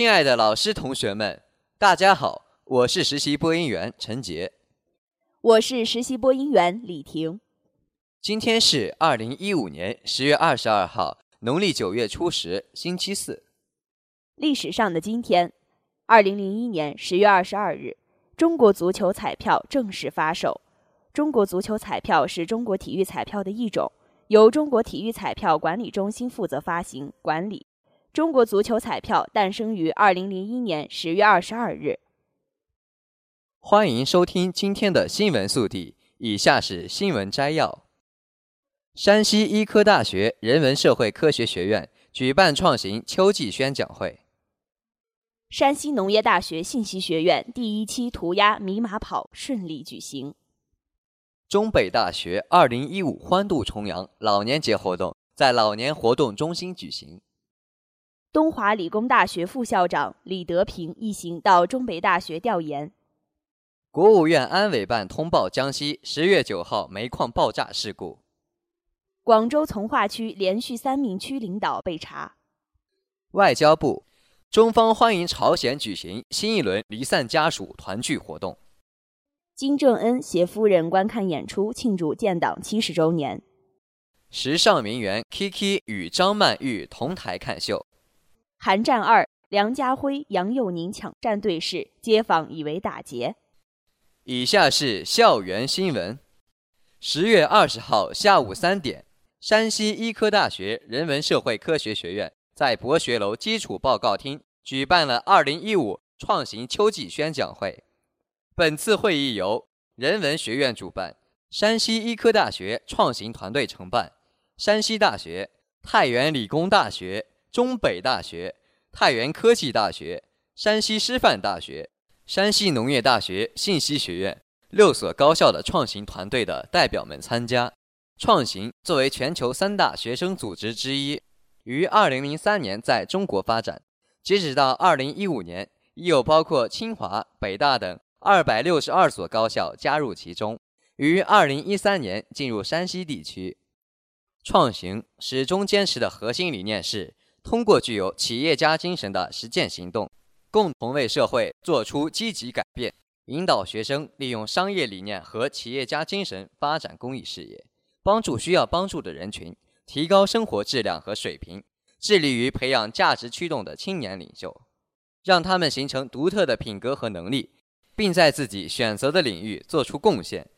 亲爱的老师、同学们，大家好，我是实习播音员陈杰，我是实习播音员李婷。今天是二零一五年十月二十二号，农历九月初十，星期四。历史上的今天，二零零一年十月二十二日，中国足球彩票正式发售。中国足球彩票是中国体育彩票的一种，由中国体育彩票管理中心负责发行管理。中国足球彩票诞生于二零零一年十月二十二日。欢迎收听今天的新闻速递，以下是新闻摘要：山西医科大学人文社会科学学院举办创新秋季宣讲会；山西农业大学信息学院第一期涂鸦迷马跑顺利举行；中北大学二零一五欢度重阳老年节活动在老年活动中心举行。东华理工大学副校长李德平一行到中北大学调研。国务院安委办通报江西十月九号煤矿爆炸事故。广州从化区连续三名区领导被查。外交部，中方欢迎朝鲜举行新一轮离散家属团聚活动。金正恩携夫人观看演出，庆祝建党七十周年。时尚名媛 Kiki 与张曼玉同台看秀。寒战二，梁家辉、杨佑宁抢占对视，街坊以为打劫。以下是校园新闻。十月二十号下午三点，山西医科大学人文社会科学学院在博学楼基础报告厅举办了二零一五创新秋季宣讲会。本次会议由人文学院主办，山西医科大学创新团队承办，山西大学、太原理工大学。中北大学、太原科技大学、山西师范大学、山西农业大学信息学院六所高校的创新团队的代表们参加。创新作为全球三大学生组织之一，于2003年在中国发展，截止到2015年，已有包括清华、北大等262所高校加入其中，于2013年进入山西地区。创新始终坚持的核心理念是。通过具有企业家精神的实践行动，共同为社会做出积极改变，引导学生利用商业理念和企业家精神发展公益事业，帮助需要帮助的人群，提高生活质量和水平，致力于培养价值驱动的青年领袖，让他们形成独特的品格和能力，并在自己选择的领域做出贡献，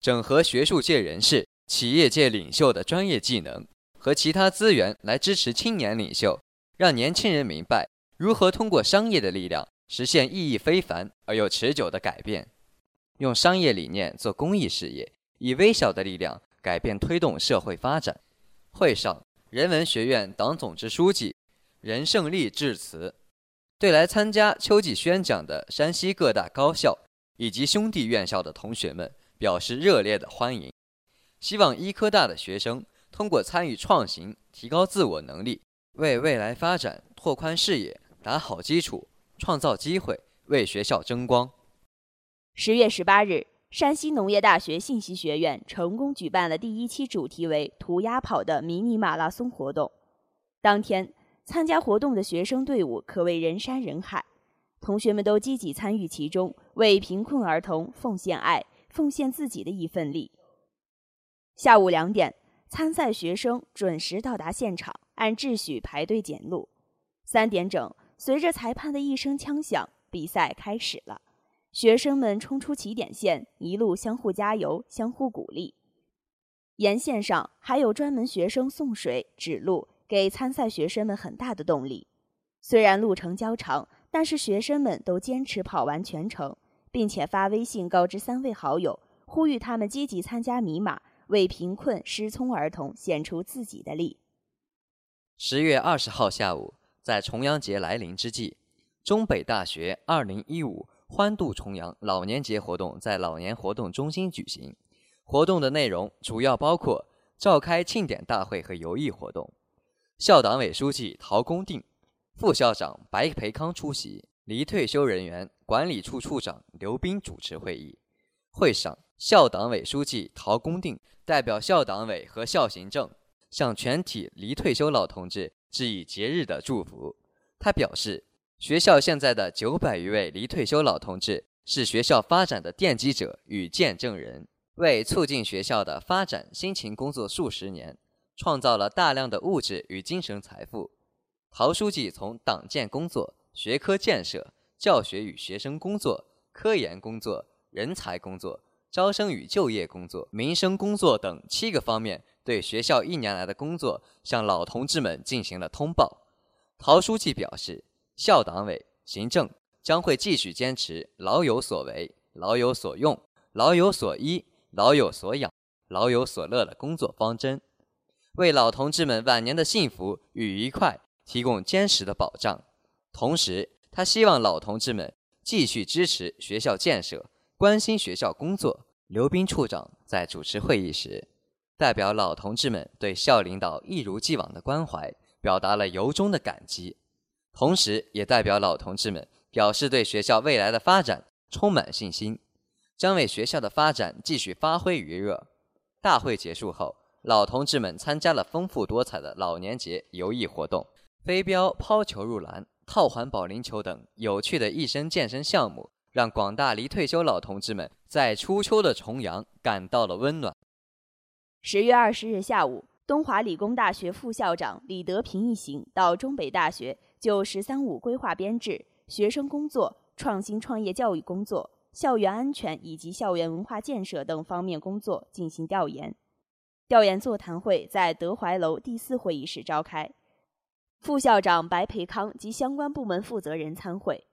整合学术界人士、企业界领袖的专业技能。和其他资源来支持青年领袖，让年轻人明白如何通过商业的力量实现意义非凡而又持久的改变，用商业理念做公益事业，以微小的力量改变推动社会发展。会上，人文学院党总支书记任胜利致辞，对来参加秋季宣讲的山西各大高校以及兄弟院校的同学们表示热烈的欢迎，希望医科大的学生。通过参与创新，提高自我能力，为未来发展拓宽视野、打好基础、创造机会，为学校争光。十月十八日，山西农业大学信息学院成功举办了第一期主题为“涂鸦跑”的迷你马拉松活动。当天，参加活动的学生队伍可谓人山人海，同学们都积极参与其中，为贫困儿童奉献爱，奉献自己的一份力。下午两点。参赛学生准时到达现场，按秩序排队检录。三点整，随着裁判的一声枪响，比赛开始了。学生们冲出起点线，一路相互加油、相互鼓励。沿线上还有专门学生送水、指路，给参赛学生们很大的动力。虽然路程较长，但是学生们都坚持跑完全程，并且发微信告知三位好友，呼吁他们积极参加米马。为贫困失聪儿童献出自己的力。十月二十号下午，在重阳节来临之际，中北大学二零一五欢度重阳老年节活动在老年活动中心举行。活动的内容主要包括召开庆典大会和游艺活动。校党委书记陶公定、副校长白培康出席，离退休人员管理处处长刘斌主持会议。会上，校党委书记陶公定代表校党委和校行政。向全体离退休老同志致以节日的祝福。他表示，学校现在的九百余位离退休老同志是学校发展的奠基者与见证人，为促进学校的发展辛勤工作数十年，创造了大量的物质与精神财富。陶书记从党建工作、学科建设、教学与学生工作、科研工作、人才工作、招生与就业工作、民生工作等七个方面。对学校一年来的工作，向老同志们进行了通报。陶书记表示，校党委、行政将会继续坚持“老有所为、老有所用、老有所依、老有所养、老有所乐”的工作方针，为老同志们晚年的幸福与愉快提供坚实的保障。同时，他希望老同志们继续支持学校建设，关心学校工作。刘斌处长在主持会议时。代表老同志们对校领导一如既往的关怀，表达了由衷的感激，同时也代表老同志们表示对学校未来的发展充满信心，将为学校的发展继续发挥余热。大会结束后，老同志们参加了丰富多彩的老年节游艺活动，飞镖、抛球入篮、套环保龄球等有趣的一身健身项目，让广大离退休老同志们在初秋的重阳感到了温暖。十月二十日下午，东华理工大学副校长李德平一行到中北大学就“十三五”规划编制、学生工作、创新创业教育工作、校园安全以及校园文化建设等方面工作进行调研。调研座谈会在德怀楼第四会议室召开，副校长白培康及相关部门负责人参会。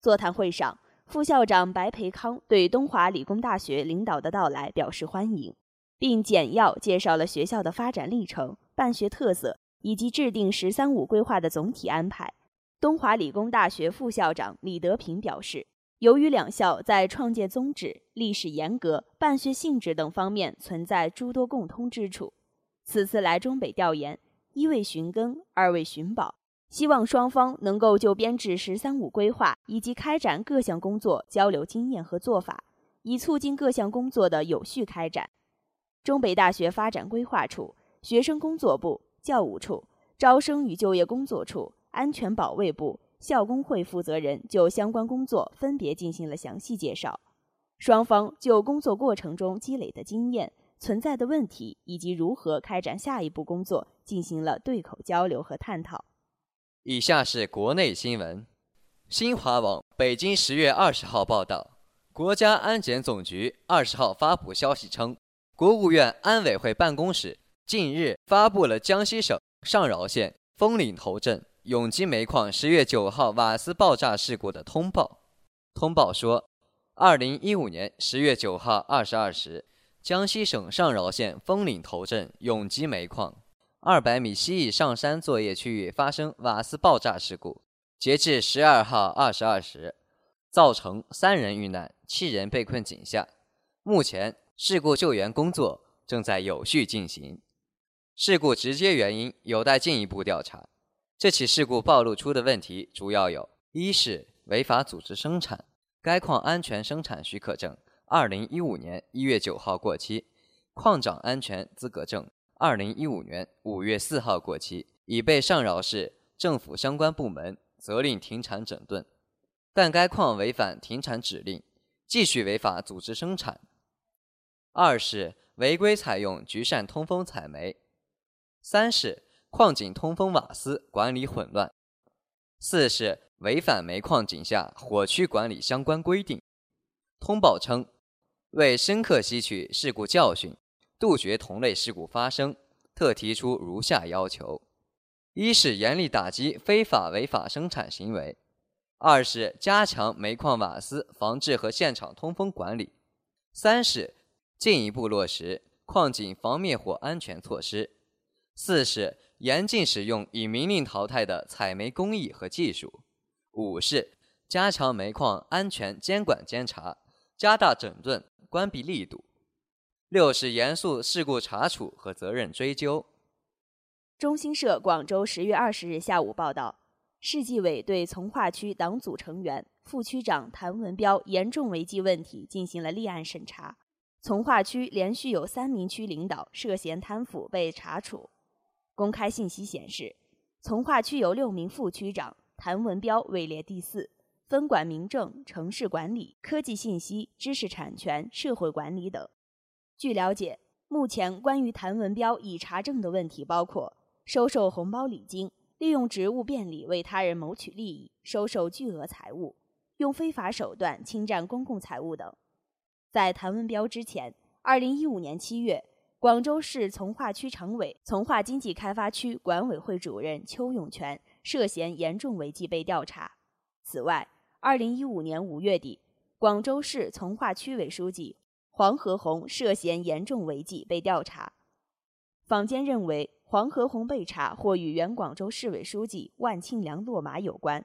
座谈会上，副校长白培康对东华理工大学领导的到来表示欢迎。并简要介绍了学校的发展历程、办学特色以及制定“十三五”规划的总体安排。东华理工大学副校长李德平表示，由于两校在创建宗旨、历史沿革、办学性质等方面存在诸多共通之处，此次来中北调研，一为寻根，二为寻宝，希望双方能够就编制“十三五”规划以及开展各项工作交流经验和做法，以促进各项工作的有序开展。中北大学发展规划处、学生工作部、教务处、招生与就业工作处、安全保卫部、校工会负责人就相关工作分别进行了详细介绍。双方就工作过程中积累的经验、存在的问题以及如何开展下一步工作进行了对口交流和探讨。以下是国内新闻：新华网北京十月二十号报道，国家安检总局二十号发布消息称。国务院安委会办公室近日发布了江西省上饶县枫岭头镇永吉煤矿十月九号瓦斯爆炸事故的通报。通报说，二零一五年十月九号二十二时，江西省上饶县枫岭头镇永吉煤矿二百米西翼上山作业区域发生瓦斯爆炸事故。截至十二号二十二时，造成三人遇难，七人被困井下。目前。事故救援工作正在有序进行，事故直接原因有待进一步调查。这起事故暴露出的问题主要有：一是违法组织生产，该矿安全生产许可证二零一五年一月九号过期，矿长安全资格证二零一五年五月四号过期，已被上饶市政府相关部门责令停产整顿，但该矿违反停产指令，继续违法组织生产。二是违规采用局扇通风采煤，三是矿井通风瓦斯管理混乱，四是违反煤矿井下火区管理相关规定。通报称，为深刻吸取事故教训，杜绝同类事故发生，特提出如下要求：一是严厉打击非法违法生产行为；二是加强煤矿瓦斯防治和现场通风管理；三是。进一步落实矿井防灭火安全措施。四是严禁使用已明令淘汰的采煤工艺和技术；五是加强煤矿安全监管监察，加大整顿关闭力度；六是严肃事故查处和责任追究。中新社广州十月二十日下午报道，市纪委对从化区党组成员、副区长谭文彪严重违纪问题进行了立案审查。从化区连续有三名区领导涉嫌贪腐被查处。公开信息显示，从化区有六名副区长，谭文彪位列第四，分管民政、城市管理、科技信息、知识产权、社会管理等。据了解，目前关于谭文彪已查证的问题包括。收受红包礼金，利用职务便利为他人谋取利益，收受巨额财物，用非法手段侵占公共财物等。在谭文彪之前，二零一五年七月，广州市从化区常委、从化经济开发区管委会主任邱永泉涉嫌严重违纪被调查。此外，二零一五年五月底，广州市从化区委书记黄和红涉嫌严重违纪被调查。坊间认为。黄和红被查或与原广州市委书记万庆良落马有关。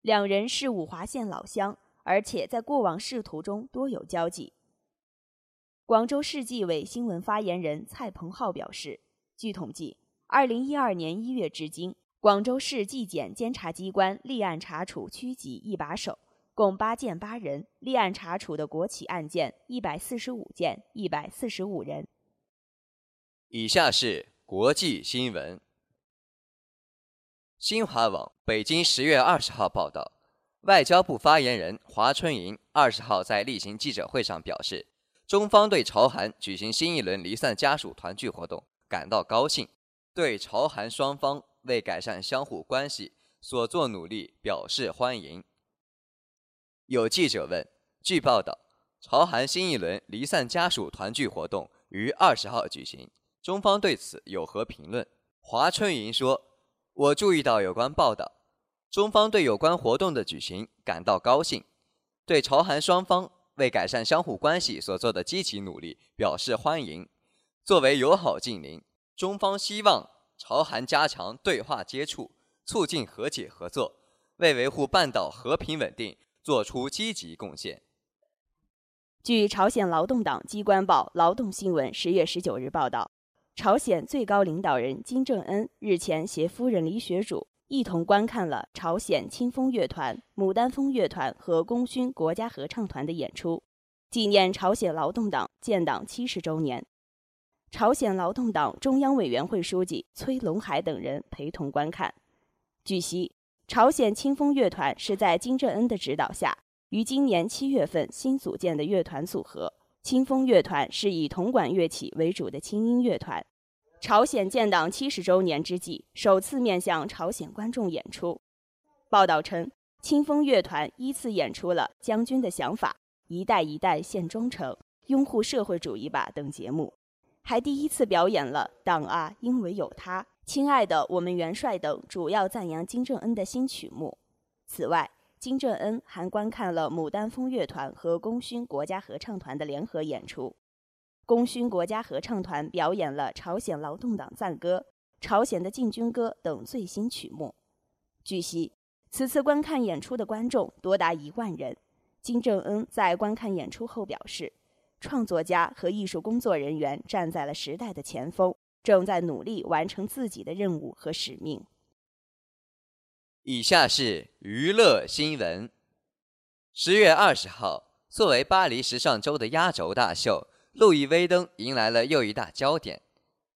两人是五华县老乡，而且在过往仕途中多有交集。广州市纪委新闻发言人蔡鹏浩表示，据统计，二零一二年一月至今，广州市纪检监察机关立案查处区级一把手共八件八人，立案查处的国企案件一百四十五件，一百四十五人。以下是国际新闻。新华网北京十月二十号报道，外交部发言人华春莹二十号在例行记者会上表示，中方对朝韩举行新一轮离散家属团聚活动感到高兴，对朝韩双方为改善相互关系所做努力表示欢迎。有记者问，据报道，朝韩新一轮离散家属团聚活动于二十号举行。中方对此有何评论？华春莹说：“我注意到有关报道，中方对有关活动的举行感到高兴，对朝韩双方为改善相互关系所做的积极努力表示欢迎。作为友好近邻，中方希望朝韩加强对话接触，促进和解合作，为维护半岛和平稳定作出积极贡献。”据朝鲜劳动党机关报《劳动新闻》十月十九日报道。朝鲜最高领导人金正恩日前携夫人李雪主一同观看了朝鲜清风乐团、牡丹峰乐团和功勋国家合唱团的演出，纪念朝鲜劳动党建党七十周年。朝鲜劳动党中央委员会书记崔龙海等人陪同观看。据悉，朝鲜清风乐团是在金正恩的指导下，于今年七月份新组建的乐团组合。清风乐团是以铜管乐器为主的轻音乐团，朝鲜建党七十周年之际，首次面向朝鲜观众演出。报道称，清风乐团依次演出了《将军的想法》《一代一代献忠诚》《拥护社会主义吧》等节目，还第一次表演了《党啊，因为有他》《亲爱的我们元帅》等主要赞扬金正恩的新曲目。此外，金正恩还观看了牡丹峰乐团和功勋国家合唱团的联合演出。功勋国家合唱团表演了朝鲜劳动党赞歌、朝鲜的进军歌等最新曲目。据悉，此次观看演出的观众多达一万人。金正恩在观看演出后表示：“创作家和艺术工作人员站在了时代的前锋，正在努力完成自己的任务和使命。”以下是娱乐新闻。十月二十号，作为巴黎时尚周的压轴大秀，路易威登迎来了又一大焦点。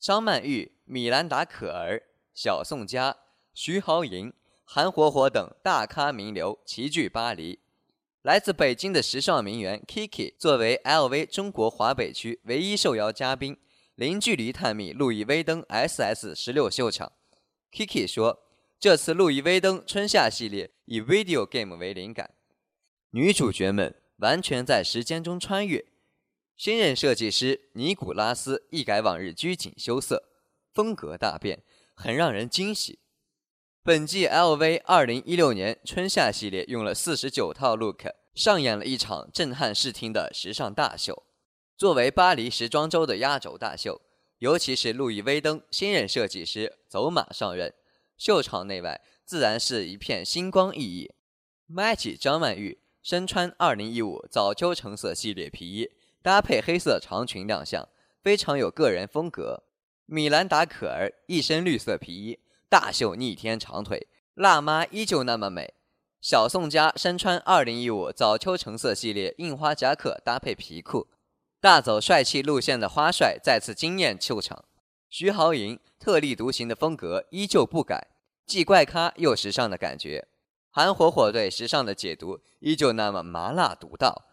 张曼玉、米兰达·可儿、小宋佳、徐濠萦、韩火火等大咖名流齐聚巴黎。来自北京的时尚名媛 Kiki 作为 LV 中国华北区唯一受邀嘉宾，零距离探秘路易威登 SS 十六秀场。Kiki 说。这次路易威登春夏系列以 video game 为灵感，女主角们完全在时间中穿越。新任设计师尼古拉斯一改往日拘谨羞涩，风格大变，很让人惊喜。本季 LV 二零一六年春夏系列用了四十九套 look，上演了一场震撼视听的时尚大秀。作为巴黎时装周的压轴大秀，尤其是路易威登新任设计师走马上任，秀场内外自然是一片星光熠熠。Magic 张曼玉身穿2015早秋橙色系列皮衣，搭配黑色长裙亮相，非常有个人风格。米兰达可儿一身绿色皮衣，大秀逆天长腿，辣妈依旧那么美。小宋佳身穿2015早秋橙色系列印花夹克，搭配皮裤。大走帅气路线的花帅再次惊艳秀场，徐濠萦特立独行的风格依旧不改，既怪咖又时尚的感觉。韩火火对时尚的解读依旧那么麻辣独到。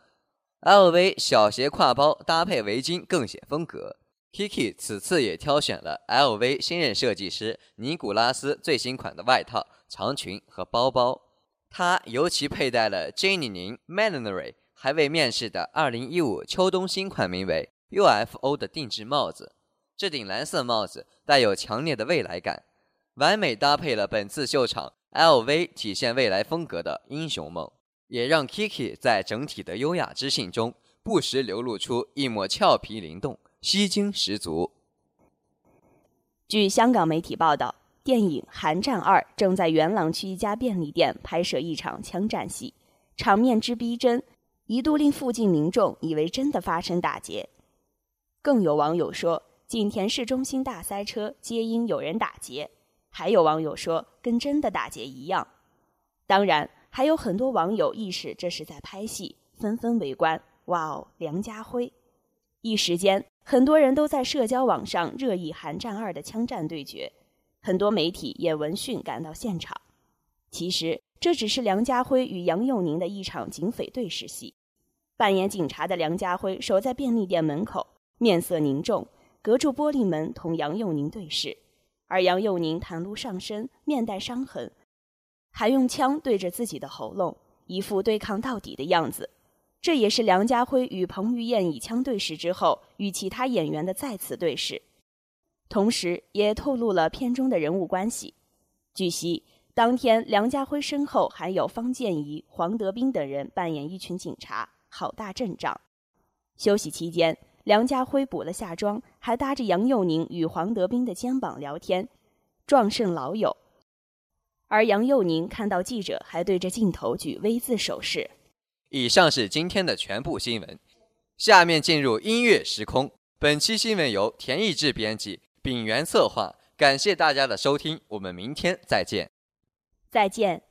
LV 小鞋挎包搭配围巾更显风格。Kiki 此次也挑选了 LV 新任设计师尼古拉斯最新款的外套、长裙和包包，他尤其佩戴了 Jenny 宁 Millinery。还未面世的2015秋冬新款名为 UFO 的定制帽子，这顶蓝色帽子带有强烈的未来感，完美搭配了本次秀场 LV 体现未来风格的英雄梦，也让 Kiki 在整体的优雅知性中不时流露出一抹俏皮灵动，吸睛十足。据香港媒体报道，电影《寒战二》正在元朗区一家便利店拍摄一场枪战戏，场面之逼真。一度令附近民众以为真的发生打劫，更有网友说景田市中心大塞车皆因有人打劫，还有网友说跟真的打劫一样。当然，还有很多网友意识这是在拍戏，纷纷围观。哇哦，梁家辉！一时间，很多人都在社交网上热议《寒战二》的枪战对决，很多媒体也闻讯赶到现场。其实，这只是梁家辉与杨佑宁的一场警匪对视戏。扮演警察的梁家辉守在便利店门口，面色凝重，隔住玻璃门同杨佑宁对视。而杨佑宁袒露上身，面带伤痕，还用枪对着自己的喉咙，一副对抗到底的样子。这也是梁家辉与彭于晏以枪对视之后，与其他演员的再次对视，同时也透露了片中的人物关系。据悉，当天梁家辉身后还有方建怡、黄德斌等人扮演一群警察。好大阵仗！休息期间，梁家辉补了下妆，还搭着杨佑宁与黄德斌的肩膀聊天，壮胜老友。而杨佑宁看到记者，还对着镜头举 V 字手势。以上是今天的全部新闻，下面进入音乐时空。本期新闻由田艺志编辑，秉源策划。感谢大家的收听，我们明天再见。再见。